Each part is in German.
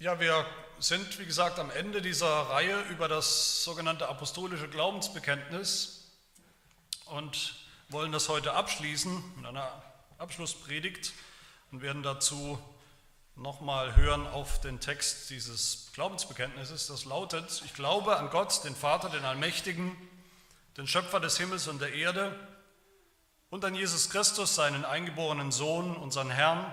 Ja, wir sind, wie gesagt, am Ende dieser Reihe über das sogenannte apostolische Glaubensbekenntnis und wollen das heute abschließen mit einer Abschlusspredigt und werden dazu nochmal hören auf den Text dieses Glaubensbekenntnisses. Das lautet, ich glaube an Gott, den Vater, den Allmächtigen, den Schöpfer des Himmels und der Erde und an Jesus Christus, seinen eingeborenen Sohn, unseren Herrn,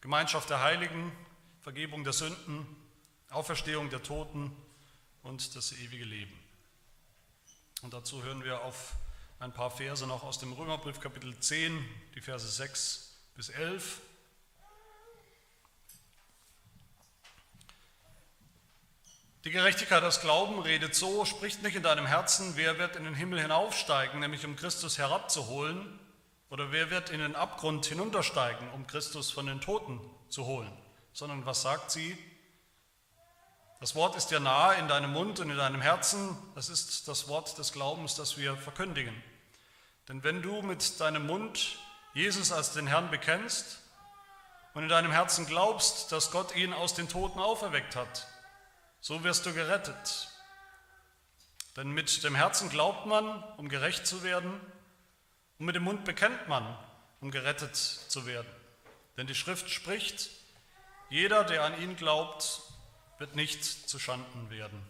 Gemeinschaft der Heiligen, Vergebung der Sünden, Auferstehung der Toten und das ewige Leben. Und dazu hören wir auf ein paar Verse noch aus dem Römerbrief Kapitel 10, die Verse 6 bis 11. Die Gerechtigkeit aus Glauben redet so, spricht nicht in deinem Herzen, wer wird in den Himmel hinaufsteigen, nämlich um Christus herabzuholen, oder wer wird in den Abgrund hinuntersteigen, um Christus von den Toten zu holen? Sondern was sagt sie? Das Wort ist dir nahe in deinem Mund und in deinem Herzen. Das ist das Wort des Glaubens, das wir verkündigen. Denn wenn du mit deinem Mund Jesus als den Herrn bekennst und in deinem Herzen glaubst, dass Gott ihn aus den Toten auferweckt hat, so wirst du gerettet. Denn mit dem Herzen glaubt man, um gerecht zu werden, und mit dem Mund bekennt man, um gerettet zu werden. Denn die Schrift spricht, jeder, der an ihn glaubt, wird nicht zu Schanden werden.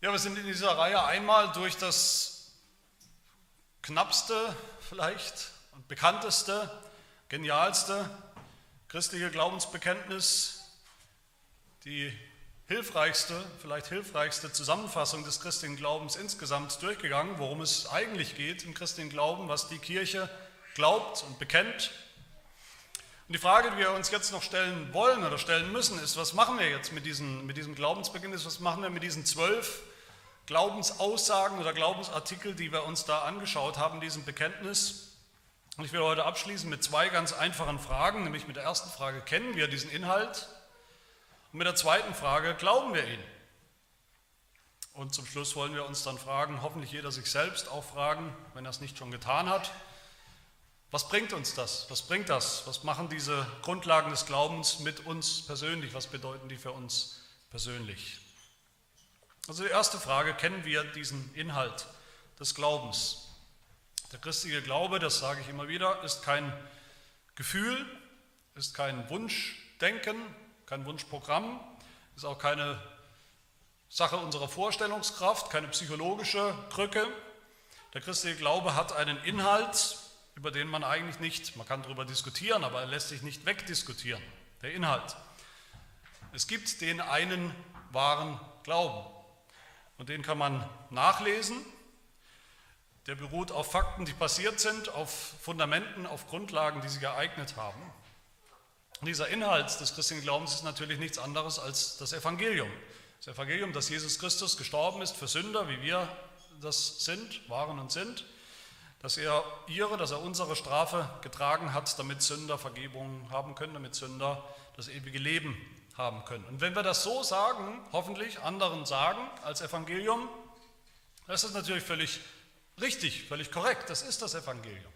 Ja, wir sind in dieser Reihe einmal durch das knappste vielleicht und bekannteste, genialste christliche Glaubensbekenntnis, die hilfreichste, vielleicht hilfreichste Zusammenfassung des christlichen Glaubens insgesamt durchgegangen, worum es eigentlich geht im christlichen Glauben, was die Kirche glaubt und bekennt. Und die Frage, die wir uns jetzt noch stellen wollen oder stellen müssen, ist, was machen wir jetzt mit, diesen, mit diesem Glaubensbekenntnis, was machen wir mit diesen zwölf Glaubensaussagen oder Glaubensartikel, die wir uns da angeschaut haben, diesem Bekenntnis. Und ich will heute abschließen mit zwei ganz einfachen Fragen, nämlich mit der ersten Frage, kennen wir diesen Inhalt? Und mit der zweiten Frage, glauben wir ihn? Und zum Schluss wollen wir uns dann fragen, hoffentlich jeder sich selbst auch fragen, wenn er es nicht schon getan hat, was bringt uns das? Was bringt das? Was machen diese Grundlagen des Glaubens mit uns persönlich? Was bedeuten die für uns persönlich? Also die erste Frage, kennen wir diesen Inhalt des Glaubens? Der christliche Glaube, das sage ich immer wieder, ist kein Gefühl, ist kein Wunschdenken, kein Wunschprogramm, ist auch keine Sache unserer Vorstellungskraft, keine psychologische Krücke. Der christliche Glaube hat einen Inhalt, über den man eigentlich nicht, man kann darüber diskutieren, aber er lässt sich nicht wegdiskutieren. Der Inhalt. Es gibt den einen wahren Glauben und den kann man nachlesen. Der beruht auf Fakten, die passiert sind, auf Fundamenten, auf Grundlagen, die sich ereignet haben. Und dieser Inhalt des christlichen Glaubens ist natürlich nichts anderes als das Evangelium. Das Evangelium, dass Jesus Christus gestorben ist für Sünder, wie wir das sind, waren und sind, dass er ihre, dass er unsere Strafe getragen hat, damit Sünder Vergebung haben können, damit Sünder das ewige Leben haben können. Und wenn wir das so sagen, hoffentlich anderen sagen als Evangelium, das ist natürlich völlig richtig, völlig korrekt. Das ist das Evangelium.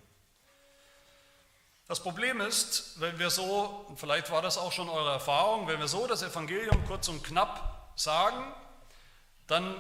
Das Problem ist, wenn wir so, vielleicht war das auch schon eure Erfahrung, wenn wir so das Evangelium kurz und knapp sagen, dann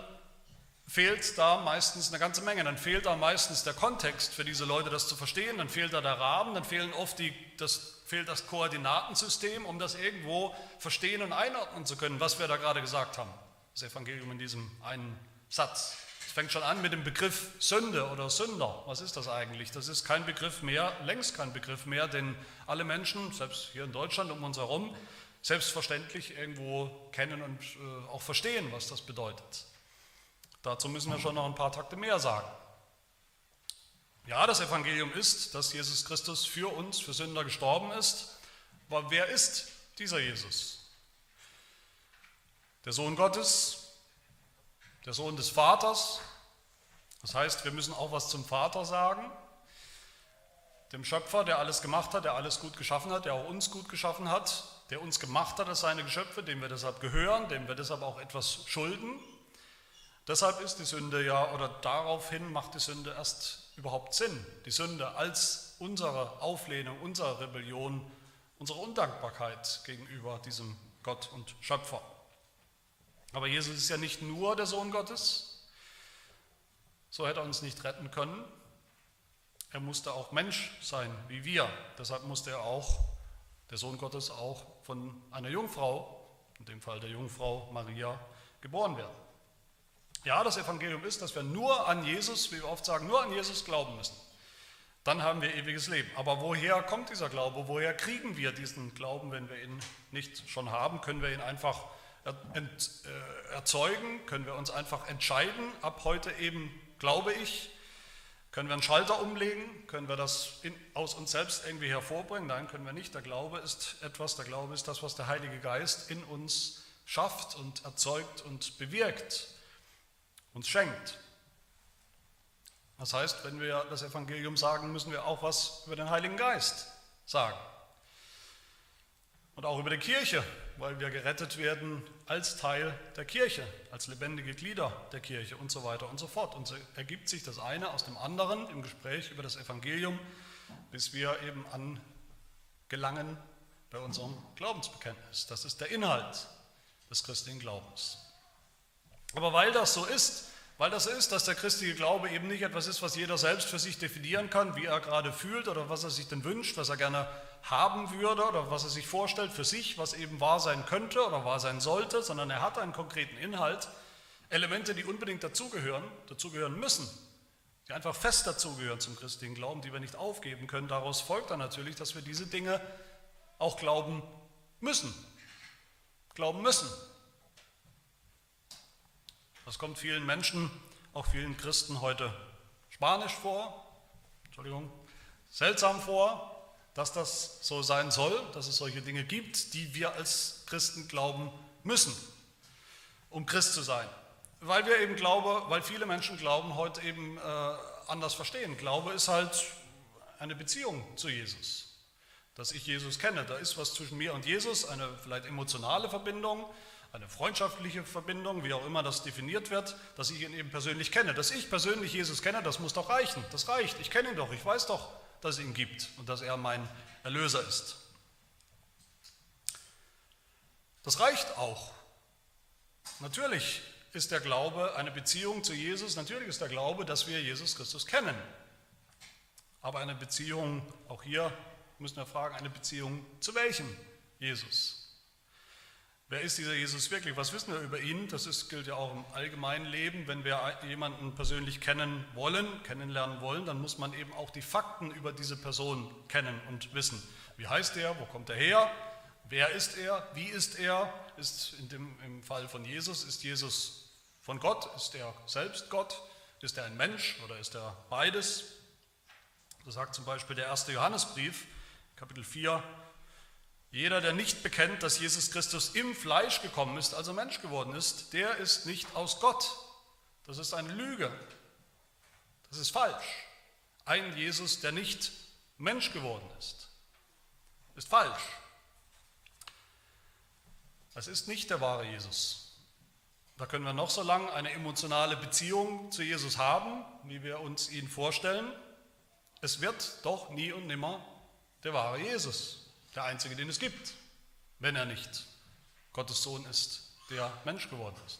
fehlt da meistens eine ganze Menge. Dann fehlt da meistens der Kontext für diese Leute, das zu verstehen. Dann fehlt da der Rahmen, dann fehlen oft die, das, fehlt das Koordinatensystem, um das irgendwo verstehen und einordnen zu können, was wir da gerade gesagt haben. Das Evangelium in diesem einen Satz. Fängt schon an mit dem Begriff Sünde oder Sünder. Was ist das eigentlich? Das ist kein Begriff mehr, längst kein Begriff mehr, den alle Menschen, selbst hier in Deutschland um uns herum, selbstverständlich irgendwo kennen und äh, auch verstehen, was das bedeutet. Dazu müssen wir schon noch ein paar Takte mehr sagen. Ja, das Evangelium ist, dass Jesus Christus für uns, für Sünder gestorben ist. Aber wer ist dieser Jesus? Der Sohn Gottes, der Sohn des Vaters. Das heißt, wir müssen auch was zum Vater sagen, dem Schöpfer, der alles gemacht hat, der alles gut geschaffen hat, der auch uns gut geschaffen hat, der uns gemacht hat als seine Geschöpfe, dem wir deshalb gehören, dem wir deshalb auch etwas schulden. Deshalb ist die Sünde ja, oder daraufhin macht die Sünde erst überhaupt Sinn. Die Sünde als unsere Auflehnung, unsere Rebellion, unsere Undankbarkeit gegenüber diesem Gott und Schöpfer. Aber Jesus ist ja nicht nur der Sohn Gottes, so hätte er uns nicht retten können. Er musste auch Mensch sein wie wir. Deshalb musste er auch, der Sohn Gottes, auch von einer Jungfrau, in dem Fall der Jungfrau Maria, geboren werden. Ja, das Evangelium ist, dass wir nur an Jesus, wie wir oft sagen, nur an Jesus glauben müssen. Dann haben wir ewiges Leben. Aber woher kommt dieser Glaube? Woher kriegen wir diesen Glauben, wenn wir ihn nicht schon haben? Können wir ihn einfach äh, erzeugen? Können wir uns einfach entscheiden? Ab heute eben glaube ich. Können wir einen Schalter umlegen? Können wir das in, aus uns selbst irgendwie hervorbringen? Nein, können wir nicht. Der Glaube ist etwas, der Glaube ist das, was der Heilige Geist in uns schafft und erzeugt und bewirkt uns schenkt. Das heißt, wenn wir das Evangelium sagen, müssen wir auch was über den Heiligen Geist sagen. Und auch über die Kirche, weil wir gerettet werden als Teil der Kirche, als lebendige Glieder der Kirche und so weiter und so fort. Und so ergibt sich das eine aus dem anderen im Gespräch über das Evangelium, bis wir eben angelangen bei unserem Glaubensbekenntnis. Das ist der Inhalt des christlichen Glaubens. Aber weil das so ist, weil das ist, dass der christliche Glaube eben nicht etwas ist, was jeder selbst für sich definieren kann, wie er gerade fühlt oder was er sich denn wünscht, was er gerne haben würde oder was er sich vorstellt für sich, was eben wahr sein könnte oder wahr sein sollte, sondern er hat einen konkreten Inhalt, Elemente, die unbedingt dazugehören, dazugehören müssen, die einfach fest dazugehören zum christlichen Glauben, die wir nicht aufgeben können. Daraus folgt dann natürlich, dass wir diese Dinge auch glauben müssen. Glauben müssen. Das kommt vielen Menschen, auch vielen Christen heute spanisch vor, Entschuldigung, seltsam vor, dass das so sein soll, dass es solche Dinge gibt, die wir als Christen glauben müssen, um Christ zu sein. Weil wir eben glauben, weil viele Menschen Glauben heute eben äh, anders verstehen. Glaube ist halt eine Beziehung zu Jesus, dass ich Jesus kenne. Da ist was zwischen mir und Jesus, eine vielleicht emotionale Verbindung, eine freundschaftliche Verbindung, wie auch immer das definiert wird, dass ich ihn eben persönlich kenne. Dass ich persönlich Jesus kenne, das muss doch reichen. Das reicht. Ich kenne ihn doch. Ich weiß doch, dass es ihn gibt und dass er mein Erlöser ist. Das reicht auch. Natürlich ist der Glaube eine Beziehung zu Jesus. Natürlich ist der Glaube, dass wir Jesus Christus kennen. Aber eine Beziehung, auch hier müssen wir fragen, eine Beziehung zu welchem Jesus? Wer ist dieser Jesus wirklich? Was wissen wir über ihn? Das ist, gilt ja auch im allgemeinen Leben. Wenn wir jemanden persönlich kennen wollen, kennenlernen wollen, dann muss man eben auch die Fakten über diese Person kennen und wissen. Wie heißt er? Wo kommt er her? Wer ist er? Wie ist er? Ist in dem, Im Fall von Jesus, ist Jesus von Gott? Ist er selbst Gott? Ist er ein Mensch oder ist er beides? So sagt zum Beispiel der erste Johannesbrief, Kapitel 4, jeder, der nicht bekennt, dass Jesus Christus im Fleisch gekommen ist, also Mensch geworden ist, der ist nicht aus Gott. Das ist eine Lüge. Das ist falsch. Ein Jesus, der nicht Mensch geworden ist, ist falsch. Das ist nicht der wahre Jesus. Da können wir noch so lange eine emotionale Beziehung zu Jesus haben, wie wir uns ihn vorstellen. Es wird doch nie und nimmer der wahre Jesus der einzige, den es gibt, wenn er nicht Gottes Sohn ist, der Mensch geworden ist.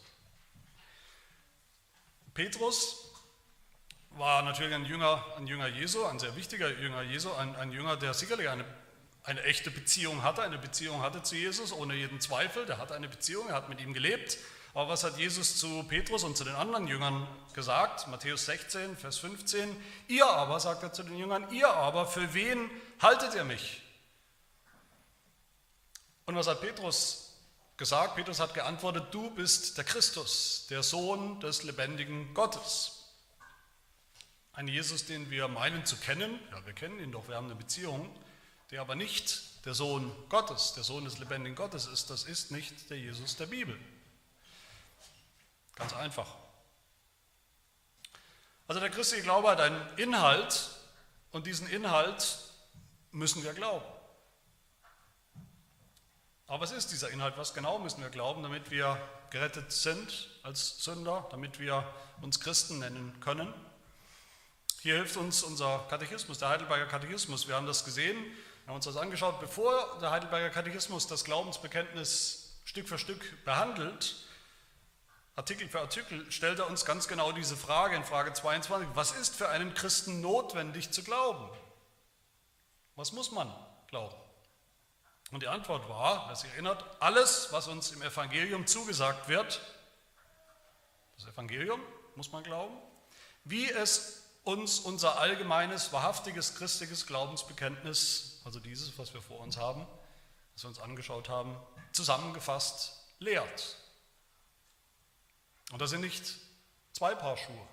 Petrus war natürlich ein Jünger, ein Jünger Jesu, ein sehr wichtiger Jünger Jesu, ein, ein Jünger, der sicherlich eine, eine echte Beziehung hatte, eine Beziehung hatte zu Jesus, ohne jeden Zweifel. Der hatte eine Beziehung, er hat mit ihm gelebt. Aber was hat Jesus zu Petrus und zu den anderen Jüngern gesagt? Matthäus 16, Vers 15. Ihr aber, sagt er zu den Jüngern, ihr aber, für wen haltet ihr mich? Und was hat Petrus gesagt? Petrus hat geantwortet, du bist der Christus, der Sohn des lebendigen Gottes. Ein Jesus, den wir meinen zu kennen, ja, wir kennen ihn doch, wir haben eine Beziehung, der aber nicht der Sohn Gottes, der Sohn des lebendigen Gottes ist, das ist nicht der Jesus der Bibel. Ganz einfach. Also der christliche Glaube hat einen Inhalt und diesen Inhalt müssen wir glauben. Aber was ist dieser Inhalt? Was genau müssen wir glauben, damit wir gerettet sind als Sünder, damit wir uns Christen nennen können? Hier hilft uns unser Katechismus, der Heidelberger Katechismus. Wir haben das gesehen, wir haben uns das angeschaut, bevor der Heidelberger Katechismus das Glaubensbekenntnis Stück für Stück behandelt. Artikel für Artikel stellt er uns ganz genau diese Frage in Frage 22. Was ist für einen Christen notwendig zu glauben? Was muss man glauben? Und die Antwort war, wer sich erinnert, alles, was uns im Evangelium zugesagt wird, das Evangelium muss man glauben, wie es uns unser allgemeines, wahrhaftiges christliches Glaubensbekenntnis, also dieses, was wir vor uns haben, was wir uns angeschaut haben, zusammengefasst lehrt. Und das sind nicht zwei Paar Schuhe.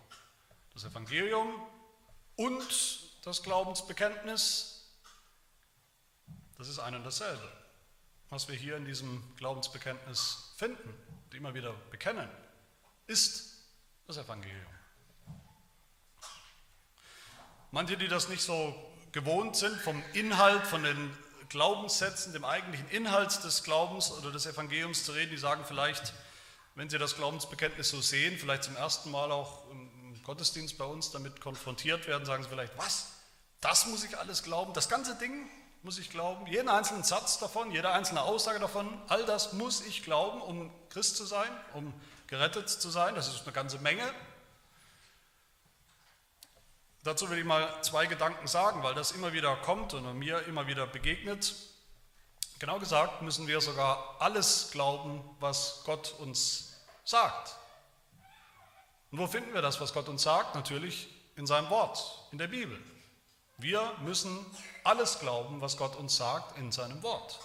Das Evangelium und das Glaubensbekenntnis, das ist ein und dasselbe. Was wir hier in diesem Glaubensbekenntnis finden und immer wieder bekennen, ist das Evangelium. Manche, die das nicht so gewohnt sind, vom Inhalt, von den Glaubenssätzen, dem eigentlichen Inhalt des Glaubens oder des Evangeliums zu reden, die sagen vielleicht, wenn sie das Glaubensbekenntnis so sehen, vielleicht zum ersten Mal auch im Gottesdienst bei uns damit konfrontiert werden, sagen sie vielleicht, was? Das muss ich alles glauben? Das ganze Ding muss ich glauben? Jeden einzelnen Satz davon, jede einzelne Aussage davon, all das muss ich glauben, um Christ zu sein, um gerettet zu sein. Das ist eine ganze Menge. Dazu will ich mal zwei Gedanken sagen, weil das immer wieder kommt und mir immer wieder begegnet. Genau gesagt müssen wir sogar alles glauben, was Gott uns sagt. Und wo finden wir das, was Gott uns sagt? Natürlich in seinem Wort, in der Bibel. Wir müssen alles glauben, was Gott uns sagt in seinem Wort.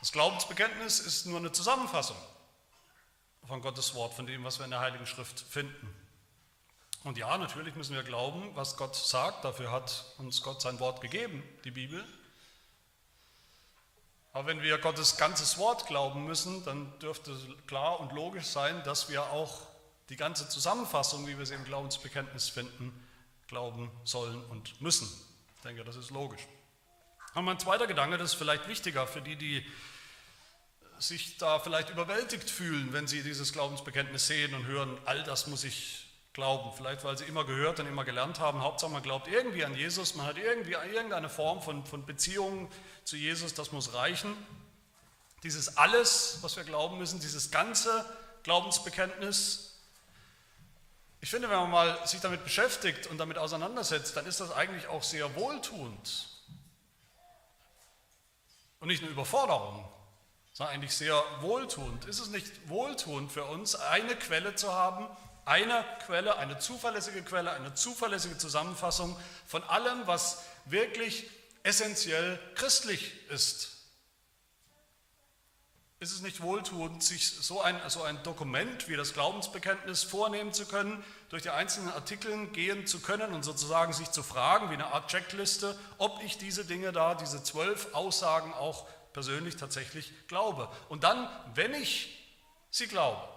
Das Glaubensbekenntnis ist nur eine Zusammenfassung von Gottes Wort, von dem, was wir in der Heiligen Schrift finden. Und ja, natürlich müssen wir glauben, was Gott sagt. Dafür hat uns Gott sein Wort gegeben, die Bibel. Aber wenn wir Gottes ganzes Wort glauben müssen, dann dürfte klar und logisch sein, dass wir auch die ganze Zusammenfassung, wie wir sie im Glaubensbekenntnis finden, glauben sollen und müssen. Ich denke, das ist logisch. Aber mein zweiter Gedanke, das ist vielleicht wichtiger für die, die sich da vielleicht überwältigt fühlen, wenn sie dieses Glaubensbekenntnis sehen und hören, all das muss ich glauben. Vielleicht, weil sie immer gehört und immer gelernt haben. Hauptsache, man glaubt irgendwie an Jesus, man hat irgendwie irgendeine Form von, von Beziehung zu Jesus, das muss reichen. Dieses alles, was wir glauben müssen, dieses ganze Glaubensbekenntnis. Ich finde, wenn man mal sich damit beschäftigt und damit auseinandersetzt, dann ist das eigentlich auch sehr wohltuend. Und nicht eine Überforderung, sondern eigentlich sehr wohltuend. Ist es nicht wohltuend für uns, eine Quelle zu haben, eine Quelle, eine zuverlässige Quelle, eine zuverlässige Zusammenfassung von allem, was wirklich essentiell christlich ist. Ist es nicht wohltuend, sich so ein, so ein Dokument wie das Glaubensbekenntnis vornehmen zu können, durch die einzelnen Artikel gehen zu können und sozusagen sich zu fragen, wie eine Art Checkliste, ob ich diese Dinge da, diese zwölf Aussagen auch persönlich tatsächlich glaube. Und dann, wenn ich sie glaube,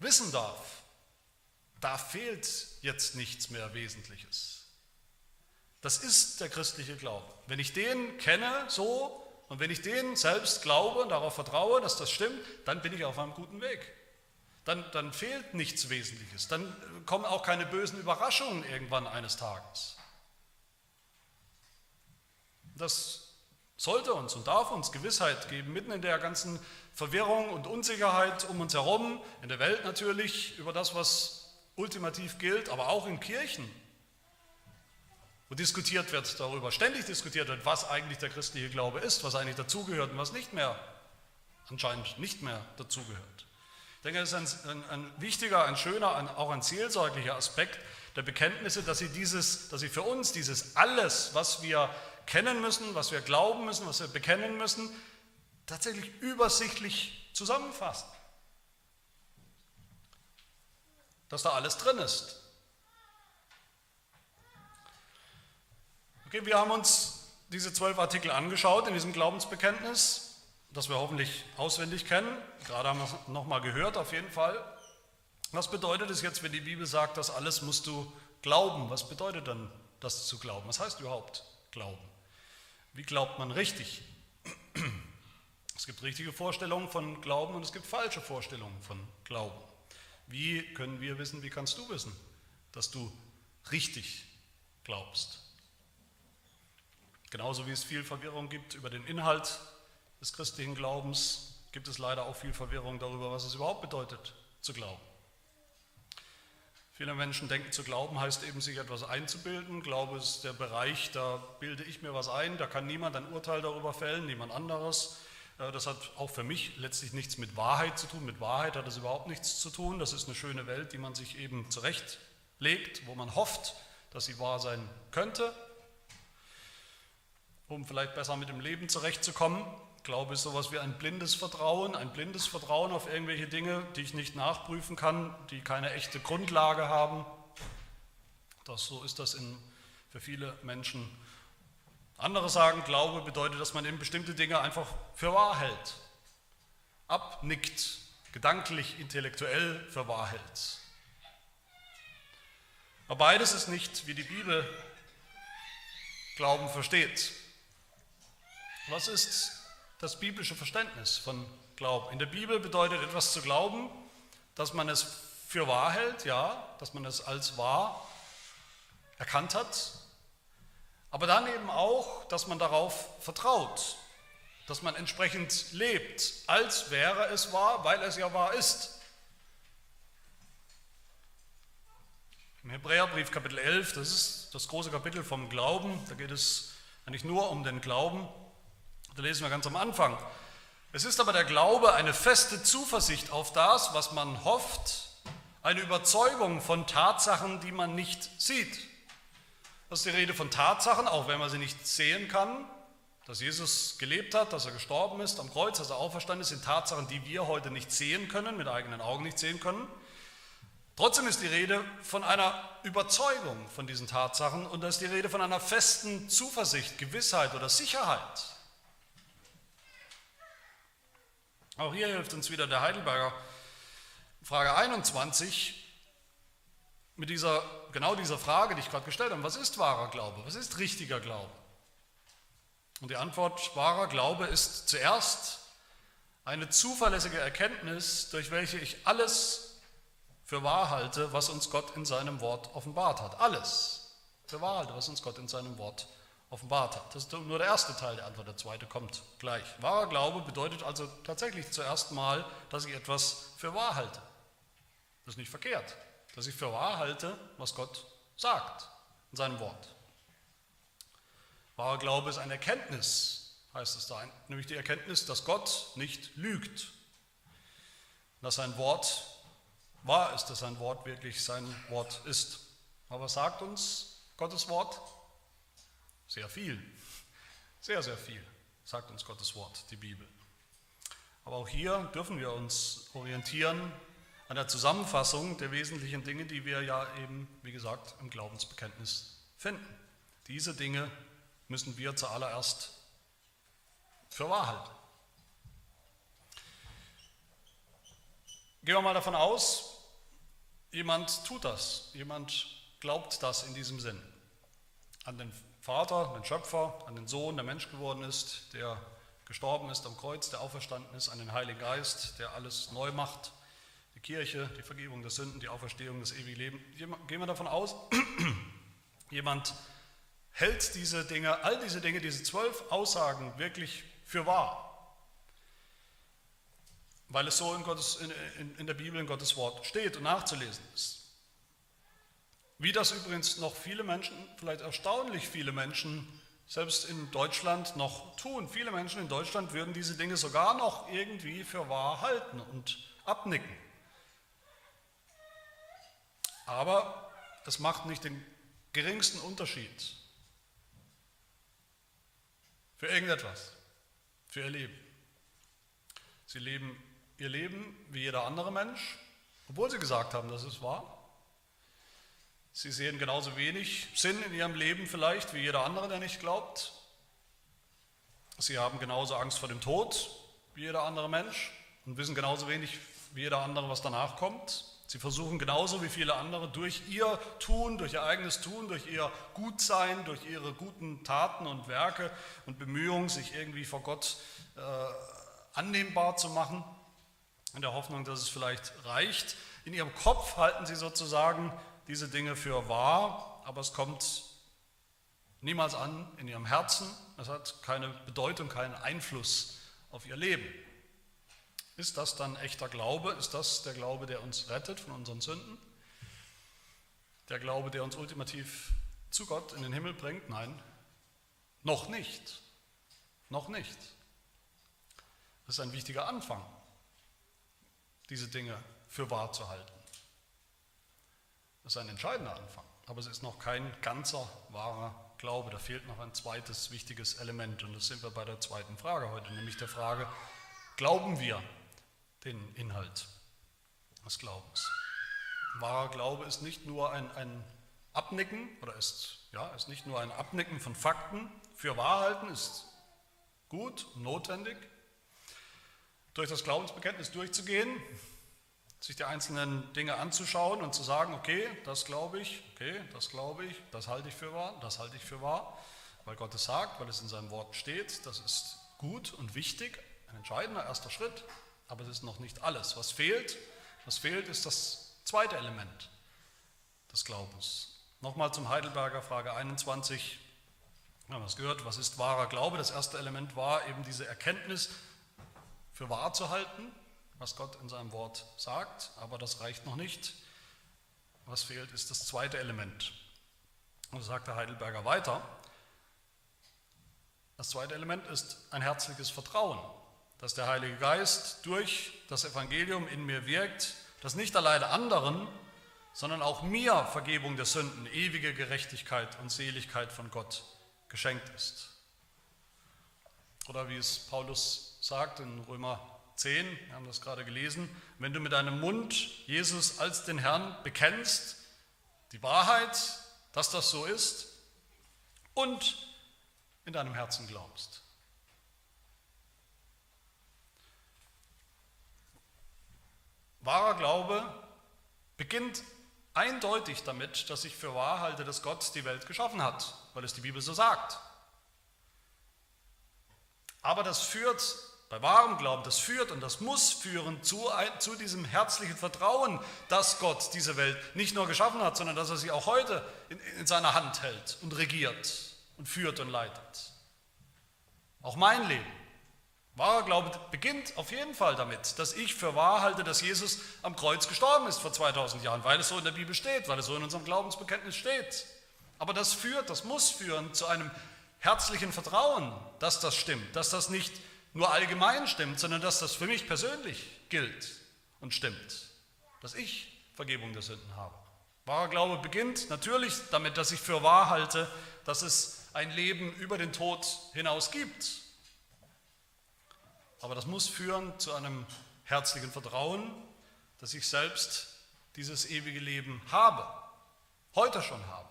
wissen darf, da fehlt jetzt nichts mehr Wesentliches. Das ist der christliche Glaube. Wenn ich den kenne so und wenn ich den selbst glaube und darauf vertraue, dass das stimmt, dann bin ich auf einem guten Weg. Dann, dann fehlt nichts Wesentliches. Dann kommen auch keine bösen Überraschungen irgendwann eines Tages. Das sollte uns und darf uns Gewissheit geben, mitten in der ganzen Verwirrung und Unsicherheit um uns herum, in der Welt natürlich, über das, was ultimativ gilt, aber auch in Kirchen, wo diskutiert wird darüber, ständig diskutiert wird, was eigentlich der christliche Glaube ist, was eigentlich dazugehört und was nicht mehr, anscheinend nicht mehr dazugehört. Ich denke, das ist ein, ein, ein wichtiger, ein schöner, ein, auch ein seelsorglicher Aspekt der Bekenntnisse, dass sie, dieses, dass sie für uns dieses alles, was wir kennen müssen, was wir glauben müssen, was wir bekennen müssen, tatsächlich übersichtlich zusammenfassen. dass da alles drin ist. Okay, wir haben uns diese zwölf Artikel angeschaut in diesem Glaubensbekenntnis, das wir hoffentlich auswendig kennen. Gerade haben wir es nochmal gehört, auf jeden Fall. Was bedeutet es jetzt, wenn die Bibel sagt, das alles musst du glauben? Was bedeutet dann das zu glauben? Was heißt überhaupt glauben? Wie glaubt man richtig? Es gibt richtige Vorstellungen von Glauben und es gibt falsche Vorstellungen von Glauben. Wie können wir wissen, wie kannst du wissen, dass du richtig glaubst? Genauso wie es viel Verwirrung gibt über den Inhalt des christlichen Glaubens, gibt es leider auch viel Verwirrung darüber, was es überhaupt bedeutet, zu glauben. Viele Menschen denken, zu glauben heißt eben, sich etwas einzubilden. Glaube ist der Bereich, da bilde ich mir was ein, da kann niemand ein Urteil darüber fällen, niemand anderes. Das hat auch für mich letztlich nichts mit Wahrheit zu tun. Mit Wahrheit hat es überhaupt nichts zu tun. Das ist eine schöne Welt, die man sich eben zurechtlegt, wo man hofft, dass sie wahr sein könnte, um vielleicht besser mit dem Leben zurechtzukommen. Glaube ist sowas wie ein blindes Vertrauen, ein blindes Vertrauen auf irgendwelche Dinge, die ich nicht nachprüfen kann, die keine echte Grundlage haben. Das, so ist das in, für viele Menschen. Andere sagen, Glaube bedeutet, dass man eben bestimmte Dinge einfach für wahr hält, abnickt, gedanklich, intellektuell für wahr hält. Aber beides ist nicht, wie die Bibel Glauben versteht. Was ist das biblische Verständnis von Glauben. In der Bibel bedeutet etwas zu glauben, dass man es für wahr hält, ja, dass man es als wahr erkannt hat, aber dann eben auch, dass man darauf vertraut, dass man entsprechend lebt, als wäre es wahr, weil es ja wahr ist. Im Hebräerbrief Kapitel 11, das ist das große Kapitel vom Glauben, da geht es eigentlich nur um den Glauben. Da lesen wir ganz am Anfang. Es ist aber der Glaube eine feste Zuversicht auf das, was man hofft, eine Überzeugung von Tatsachen, die man nicht sieht. Das ist die Rede von Tatsachen, auch wenn man sie nicht sehen kann. Dass Jesus gelebt hat, dass er gestorben ist am Kreuz, dass er auferstanden ist, sind Tatsachen, die wir heute nicht sehen können, mit eigenen Augen nicht sehen können. Trotzdem ist die Rede von einer Überzeugung von diesen Tatsachen und da ist die Rede von einer festen Zuversicht, Gewissheit oder Sicherheit. Auch hier hilft uns wieder der Heidelberger Frage 21 mit dieser, genau dieser Frage, die ich gerade gestellt habe. Was ist wahrer Glaube? Was ist richtiger Glaube? Und die Antwort, wahrer Glaube ist zuerst eine zuverlässige Erkenntnis, durch welche ich alles für wahr halte, was uns Gott in seinem Wort offenbart hat. Alles für wahr halte, was uns Gott in seinem Wort offenbart hat. Das ist nur der erste Teil der Antwort, der zweite kommt gleich. Wahrer Glaube bedeutet also tatsächlich zuerst mal, dass ich etwas für wahr halte. Das ist nicht verkehrt, dass ich für wahr halte, was Gott sagt in seinem Wort. Wahrer Glaube ist eine Erkenntnis, heißt es da, nämlich die Erkenntnis, dass Gott nicht lügt, dass sein Wort wahr ist, dass sein Wort wirklich sein Wort ist. Aber was sagt uns Gottes Wort? Sehr viel, sehr, sehr viel, sagt uns Gottes Wort, die Bibel. Aber auch hier dürfen wir uns orientieren an der Zusammenfassung der wesentlichen Dinge, die wir ja eben, wie gesagt, im Glaubensbekenntnis finden. Diese Dinge müssen wir zuallererst für wahr halten. Gehen wir mal davon aus, jemand tut das, jemand glaubt das in diesem Sinn an den Vater, den Schöpfer, an den Sohn, der Mensch geworden ist, der gestorben ist am Kreuz, der auferstanden ist, an den Heiligen Geist, der alles neu macht, die Kirche, die Vergebung der Sünden, die Auferstehung, das ewige Leben. Gehen wir davon aus, jemand hält diese Dinge, all diese Dinge, diese zwölf Aussagen wirklich für wahr, weil es so in, Gottes, in, in, in der Bibel, in Gottes Wort steht und nachzulesen ist. Wie das übrigens noch viele Menschen, vielleicht erstaunlich viele Menschen, selbst in Deutschland noch tun. Viele Menschen in Deutschland würden diese Dinge sogar noch irgendwie für wahr halten und abnicken. Aber es macht nicht den geringsten Unterschied für irgendetwas, für ihr Leben. Sie leben ihr Leben wie jeder andere Mensch, Obwohl sie gesagt haben, das ist wahr. Sie sehen genauso wenig Sinn in ihrem Leben vielleicht wie jeder andere, der nicht glaubt. Sie haben genauso Angst vor dem Tod wie jeder andere Mensch und wissen genauso wenig wie jeder andere, was danach kommt. Sie versuchen genauso wie viele andere durch ihr Tun, durch ihr eigenes Tun, durch ihr Gutsein, durch ihre guten Taten und Werke und Bemühungen, sich irgendwie vor Gott äh, annehmbar zu machen, in der Hoffnung, dass es vielleicht reicht. In ihrem Kopf halten sie sozusagen diese Dinge für wahr, aber es kommt niemals an in ihrem Herzen. Es hat keine Bedeutung, keinen Einfluss auf ihr Leben. Ist das dann echter Glaube? Ist das der Glaube, der uns rettet von unseren Sünden? Der Glaube, der uns ultimativ zu Gott in den Himmel bringt? Nein, noch nicht. Noch nicht. Das ist ein wichtiger Anfang, diese Dinge für wahr zu halten. Das ist ein entscheidender Anfang, aber es ist noch kein ganzer wahrer Glaube. Da fehlt noch ein zweites wichtiges Element und das sind wir bei der zweiten Frage heute, nämlich der Frage, glauben wir den Inhalt des Glaubens? Wahrer Glaube ist nicht nur ein, ein Abnicken oder ist, ja, ist nicht nur ein Abnicken von Fakten. Für Wahrhalten ist gut und notwendig. Durch das Glaubensbekenntnis durchzugehen, sich die einzelnen Dinge anzuschauen und zu sagen, okay, das glaube ich, okay, das glaube ich, das halte ich für wahr, das halte ich für wahr, weil Gott es sagt, weil es in seinem Wort steht, das ist gut und wichtig, ein entscheidender erster Schritt, aber es ist noch nicht alles. Was fehlt? Was fehlt, ist das zweite Element des Glaubens. Nochmal zum Heidelberger Frage 21. Wir haben es gehört, was ist wahrer Glaube? Das erste Element war eben diese Erkenntnis für wahr zu halten, was Gott in seinem Wort sagt, aber das reicht noch nicht. Was fehlt, ist das zweite Element. Und so sagt der Heidelberger weiter. Das zweite Element ist ein herzliches Vertrauen, dass der Heilige Geist durch das Evangelium in mir wirkt, dass nicht alleine anderen, sondern auch mir Vergebung der Sünden, ewige Gerechtigkeit und Seligkeit von Gott geschenkt ist. Oder wie es Paulus sagt in Römer 10, wir haben das gerade gelesen, wenn du mit deinem Mund Jesus als den Herrn bekennst, die Wahrheit, dass das so ist, und in deinem Herzen glaubst. Wahrer Glaube beginnt eindeutig damit, dass ich für wahr halte, dass Gott die Welt geschaffen hat, weil es die Bibel so sagt. Aber das führt bei wahrem Glauben, das führt und das muss führen zu, zu diesem herzlichen Vertrauen, dass Gott diese Welt nicht nur geschaffen hat, sondern dass er sie auch heute in, in seiner Hand hält und regiert und führt und leitet. Auch mein Leben. Wahrer Glaube beginnt auf jeden Fall damit, dass ich für wahr halte, dass Jesus am Kreuz gestorben ist vor 2000 Jahren, weil es so in der Bibel steht, weil es so in unserem Glaubensbekenntnis steht. Aber das führt, das muss führen zu einem herzlichen Vertrauen, dass das stimmt, dass das nicht nur allgemein stimmt, sondern dass das für mich persönlich gilt und stimmt, dass ich Vergebung der Sünden habe. Wahrer Glaube beginnt natürlich damit, dass ich für wahr halte, dass es ein Leben über den Tod hinaus gibt. Aber das muss führen zu einem herzlichen Vertrauen, dass ich selbst dieses ewige Leben habe, heute schon habe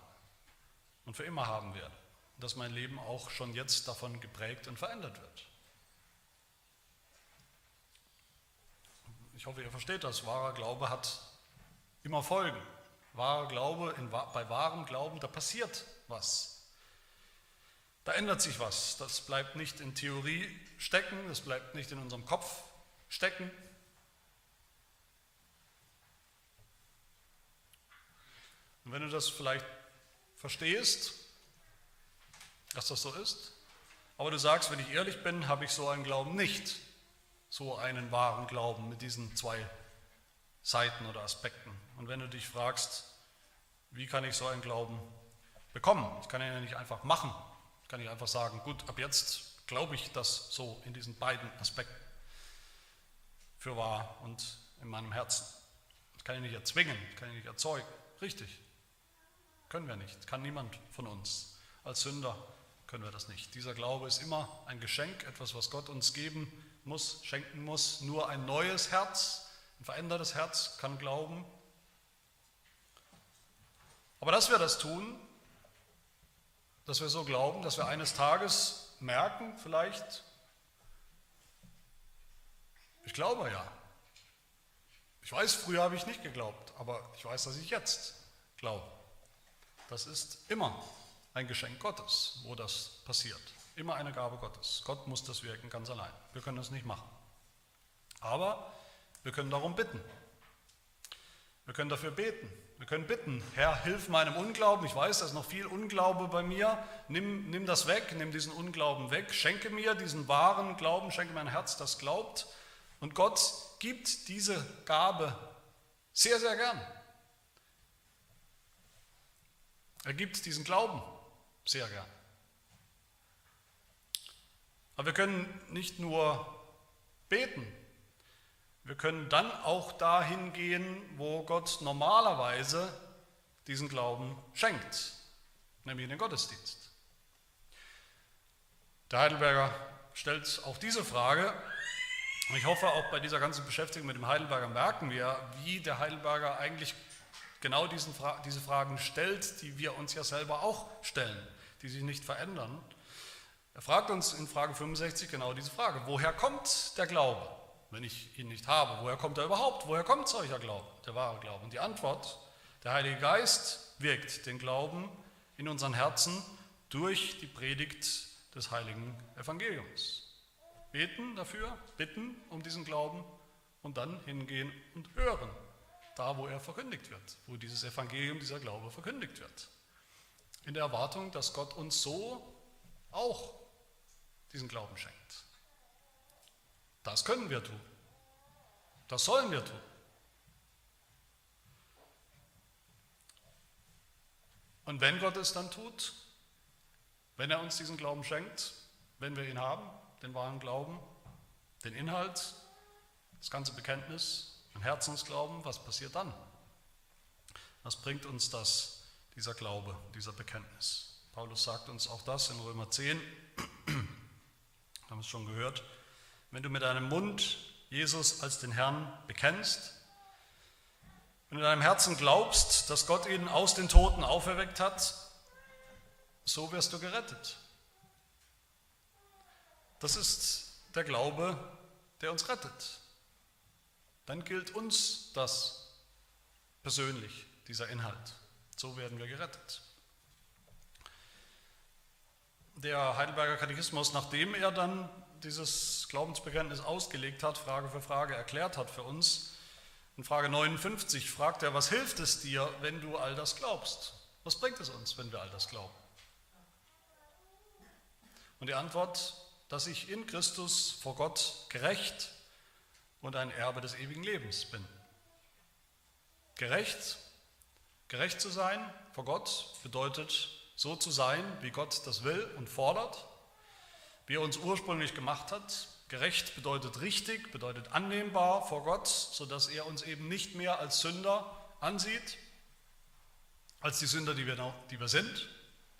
und für immer haben werde. Und dass mein Leben auch schon jetzt davon geprägt und verändert wird. Ich hoffe, ihr versteht das. Wahrer Glaube hat immer Folgen. Wahrer Glaube, in, bei wahrem Glauben, da passiert was. Da ändert sich was. Das bleibt nicht in Theorie stecken, das bleibt nicht in unserem Kopf stecken. Und wenn du das vielleicht verstehst, dass das so ist, aber du sagst, wenn ich ehrlich bin, habe ich so einen Glauben nicht so einen wahren Glauben mit diesen zwei Seiten oder Aspekten. Und wenn du dich fragst, wie kann ich so einen Glauben bekommen? Ich kann ihn ja nicht einfach machen. Ich kann nicht einfach sagen, gut, ab jetzt glaube ich das so in diesen beiden Aspekten für wahr und in meinem Herzen. Das kann ich nicht erzwingen, kann ich nicht erzeugen. Richtig. Können wir nicht. Kann niemand von uns. Als Sünder können wir das nicht. Dieser Glaube ist immer ein Geschenk, etwas, was Gott uns geben muss, schenken muss, nur ein neues Herz ein verändertes Herz kann glauben. Aber dass wir das tun, dass wir so glauben, dass wir eines Tages merken, vielleicht, ich glaube ja. Ich weiß, früher habe ich nicht geglaubt, aber ich weiß, dass ich jetzt glaube. Das ist immer ein Geschenk Gottes, wo das passiert. Immer eine Gabe Gottes. Gott muss das wirken ganz allein. Wir können das nicht machen. Aber wir können darum bitten. Wir können dafür beten. Wir können bitten, Herr, hilf meinem Unglauben. Ich weiß, da ist noch viel Unglaube bei mir. Nimm, nimm das weg, nimm diesen Unglauben weg. Schenke mir diesen wahren Glauben, schenke mein Herz, das glaubt. Und Gott gibt diese Gabe sehr, sehr gern. Er gibt diesen Glauben sehr gern. Aber wir können nicht nur beten, wir können dann auch dahin gehen, wo Gott normalerweise diesen Glauben schenkt, nämlich in den Gottesdienst. Der Heidelberger stellt auch diese Frage. Und ich hoffe, auch bei dieser ganzen Beschäftigung mit dem Heidelberger merken wir, wie der Heidelberger eigentlich genau diesen, diese Fragen stellt, die wir uns ja selber auch stellen, die sich nicht verändern. Er fragt uns in Frage 65 genau diese Frage, woher kommt der Glaube? wenn ich ihn nicht habe? Woher kommt er überhaupt? Woher kommt solcher Glaube, der wahre Glaube? Und die Antwort, der Heilige Geist wirkt den Glauben in unseren Herzen durch die Predigt des heiligen Evangeliums. Beten dafür, bitten um diesen Glauben und dann hingehen und hören, da wo er verkündigt wird, wo dieses Evangelium, dieser Glaube verkündigt wird. In der Erwartung, dass Gott uns so auch diesen Glauben schenkt. Das können wir tun. Das sollen wir tun. Und wenn Gott es dann tut, wenn er uns diesen Glauben schenkt, wenn wir ihn haben, den wahren Glauben, den Inhalt, das ganze Bekenntnis, den Herzensglauben, was passiert dann? Was bringt uns das, dieser Glaube, dieser Bekenntnis? Paulus sagt uns auch das in Römer 10, haben es schon gehört, wenn du mit deinem Mund Jesus als den Herrn bekennst, wenn du in deinem Herzen glaubst, dass Gott ihn aus den Toten auferweckt hat, so wirst du gerettet. Das ist der Glaube, der uns rettet. Dann gilt uns das persönlich, dieser Inhalt. So werden wir gerettet. Der Heidelberger Katechismus, nachdem er dann dieses Glaubensbekenntnis ausgelegt hat, Frage für Frage erklärt hat für uns. In Frage 59 fragt er, was hilft es dir, wenn du all das glaubst? Was bringt es uns, wenn wir all das glauben? Und die Antwort, dass ich in Christus vor Gott gerecht und ein Erbe des ewigen Lebens bin. Gerecht, gerecht zu sein vor Gott bedeutet so zu sein, wie Gott das will und fordert wie er uns ursprünglich gemacht hat. Gerecht bedeutet richtig, bedeutet annehmbar vor Gott, sodass er uns eben nicht mehr als Sünder ansieht, als die Sünder, die wir, noch, die wir sind,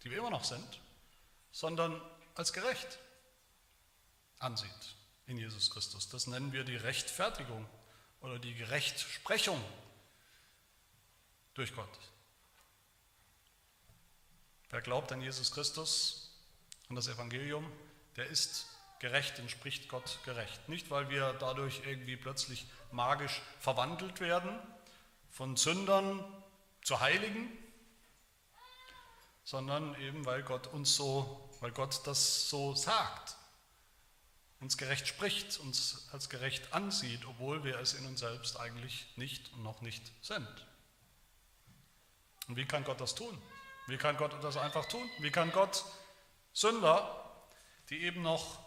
die wir immer noch sind, sondern als gerecht ansieht in Jesus Christus. Das nennen wir die Rechtfertigung oder die Gerechtsprechung durch Gott. Wer glaubt an Jesus Christus und das Evangelium, der ist gerecht, entspricht Gott gerecht. Nicht, weil wir dadurch irgendwie plötzlich magisch verwandelt werden, von Sündern zu Heiligen, sondern eben, weil Gott uns so, weil Gott das so sagt, uns gerecht spricht, uns als gerecht ansieht, obwohl wir es in uns selbst eigentlich nicht und noch nicht sind. Und wie kann Gott das tun? Wie kann Gott das einfach tun? Wie kann Gott Sünder die eben noch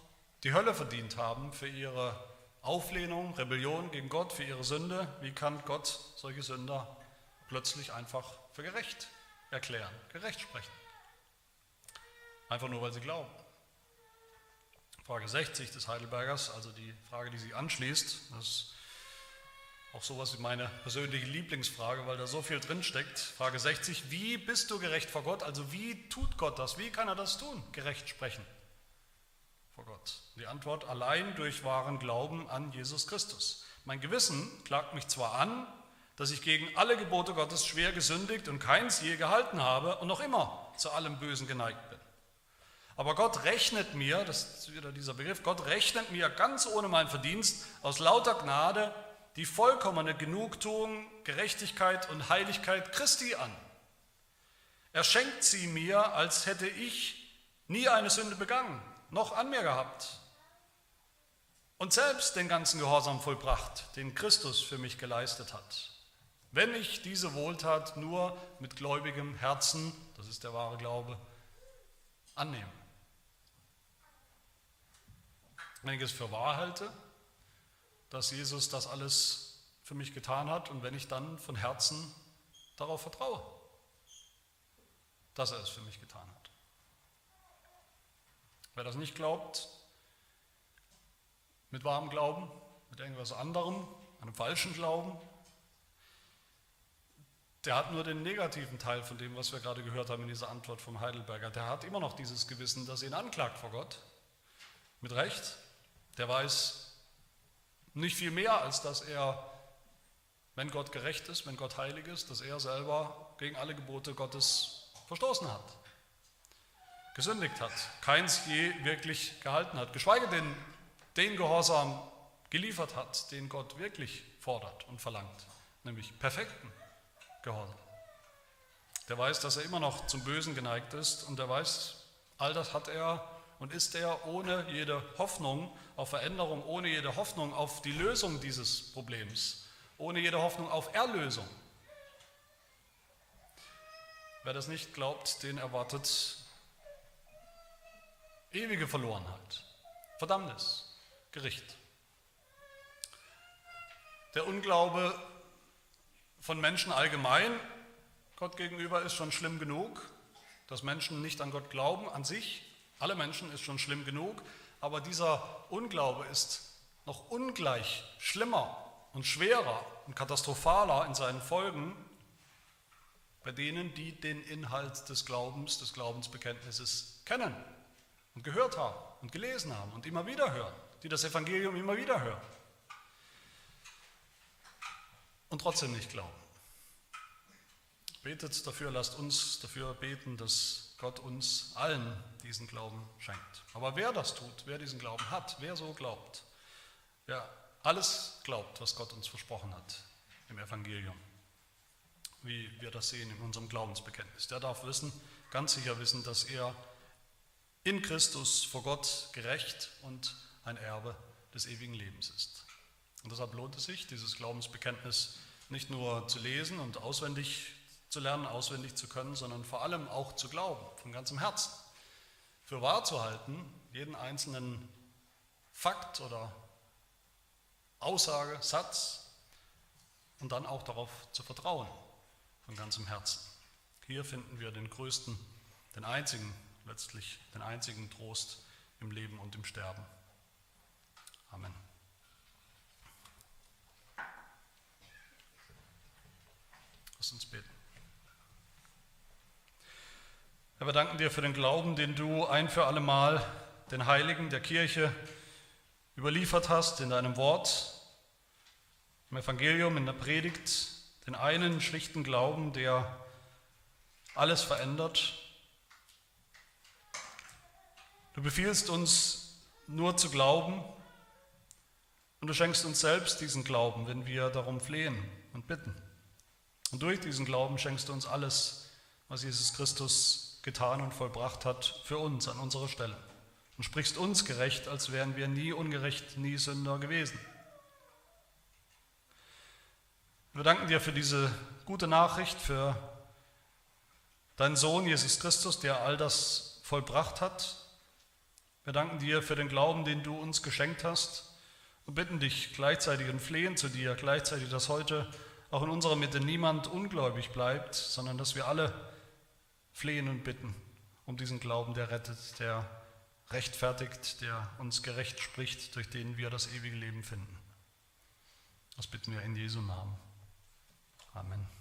die Hölle verdient haben für ihre Auflehnung, Rebellion gegen Gott, für ihre Sünde. Wie kann Gott solche Sünder plötzlich einfach für gerecht erklären, gerecht sprechen? Einfach nur, weil sie glauben. Frage 60 des Heidelbergers, also die Frage, die sich anschließt, das ist auch sowas wie meine persönliche Lieblingsfrage, weil da so viel drinsteckt. Frage 60, wie bist du gerecht vor Gott? Also wie tut Gott das? Wie kann er das tun? Gerecht sprechen vor Gott? Die Antwort allein durch wahren Glauben an Jesus Christus. Mein Gewissen klagt mich zwar an, dass ich gegen alle Gebote Gottes schwer gesündigt und keins je gehalten habe und noch immer zu allem Bösen geneigt bin. Aber Gott rechnet mir, das ist wieder dieser Begriff, Gott rechnet mir ganz ohne mein Verdienst aus lauter Gnade die vollkommene Genugtuung, Gerechtigkeit und Heiligkeit Christi an. Er schenkt sie mir, als hätte ich nie eine Sünde begangen, noch an mir gehabt und selbst den ganzen Gehorsam vollbracht, den Christus für mich geleistet hat. Wenn ich diese Wohltat nur mit gläubigem Herzen, das ist der wahre Glaube, annehme. Wenn ich es für wahr halte, dass Jesus das alles für mich getan hat und wenn ich dann von Herzen darauf vertraue, dass er es für mich getan hat. Wer das nicht glaubt, mit wahrem Glauben, mit irgendwas anderem, einem falschen Glauben, der hat nur den negativen Teil von dem, was wir gerade gehört haben in dieser Antwort vom Heidelberger. Der hat immer noch dieses Gewissen, das ihn anklagt vor Gott. Mit Recht. Der weiß nicht viel mehr, als dass er, wenn Gott gerecht ist, wenn Gott heilig ist, dass er selber gegen alle Gebote Gottes verstoßen hat, gesündigt hat, keins je wirklich gehalten hat, geschweige denn den Gehorsam geliefert hat, den Gott wirklich fordert und verlangt, nämlich perfekten Gehorsam. Der weiß, dass er immer noch zum Bösen geneigt ist und der weiß, all das hat er und ist er ohne jede Hoffnung auf Veränderung, ohne jede Hoffnung auf die Lösung dieses Problems, ohne jede Hoffnung auf Erlösung. Wer das nicht glaubt, den erwartet ewige Verlorenheit, Verdammnis, Gericht. Der Unglaube von Menschen allgemein Gott gegenüber ist schon schlimm genug. Dass Menschen nicht an Gott glauben, an sich alle Menschen ist schon schlimm genug, aber dieser Unglaube ist noch ungleich schlimmer und schwerer und katastrophaler in seinen Folgen bei denen, die den Inhalt des Glaubens, des Glaubensbekenntnisses kennen und gehört haben und gelesen haben und immer wieder hören, die das Evangelium immer wieder hören und trotzdem nicht glauben. Betet dafür, lasst uns dafür beten, dass Gott uns allen diesen Glauben schenkt. Aber wer das tut, wer diesen Glauben hat, wer so glaubt, wer alles glaubt, was Gott uns versprochen hat im Evangelium, wie wir das sehen in unserem Glaubensbekenntnis, der darf wissen, ganz sicher wissen, dass er in Christus vor Gott gerecht und ein Erbe des ewigen Lebens ist. Und deshalb lohnt es sich, dieses Glaubensbekenntnis nicht nur zu lesen und auswendig zu lernen, auswendig zu können, sondern vor allem auch zu glauben, von ganzem Herzen. Für wahr zu halten, jeden einzelnen Fakt oder Aussage, Satz und dann auch darauf zu vertrauen, von ganzem Herzen. Hier finden wir den größten, den einzigen, letztlich den einzigen Trost im Leben und im Sterben. Amen. Lass uns beten. Herr, wir danken dir für den Glauben, den du ein für alle Mal den Heiligen der Kirche überliefert hast in deinem Wort, im Evangelium, in der Predigt, den einen schlichten Glauben, der alles verändert. Du befiehlst uns nur zu glauben und du schenkst uns selbst diesen Glauben, wenn wir darum flehen und bitten. Und durch diesen Glauben schenkst du uns alles, was Jesus Christus getan und vollbracht hat für uns an unserer Stelle. Und sprichst uns gerecht, als wären wir nie ungerecht, nie Sünder gewesen. Wir danken dir für diese gute Nachricht, für deinen Sohn Jesus Christus, der all das vollbracht hat. Wir danken dir für den Glauben, den du uns geschenkt hast und bitten dich gleichzeitig und flehen zu dir, gleichzeitig, dass heute auch in unserer Mitte niemand ungläubig bleibt, sondern dass wir alle flehen und bitten um diesen Glauben, der rettet, der rechtfertigt, der uns gerecht spricht, durch den wir das ewige Leben finden. Das bitten wir in Jesu Namen. Amen.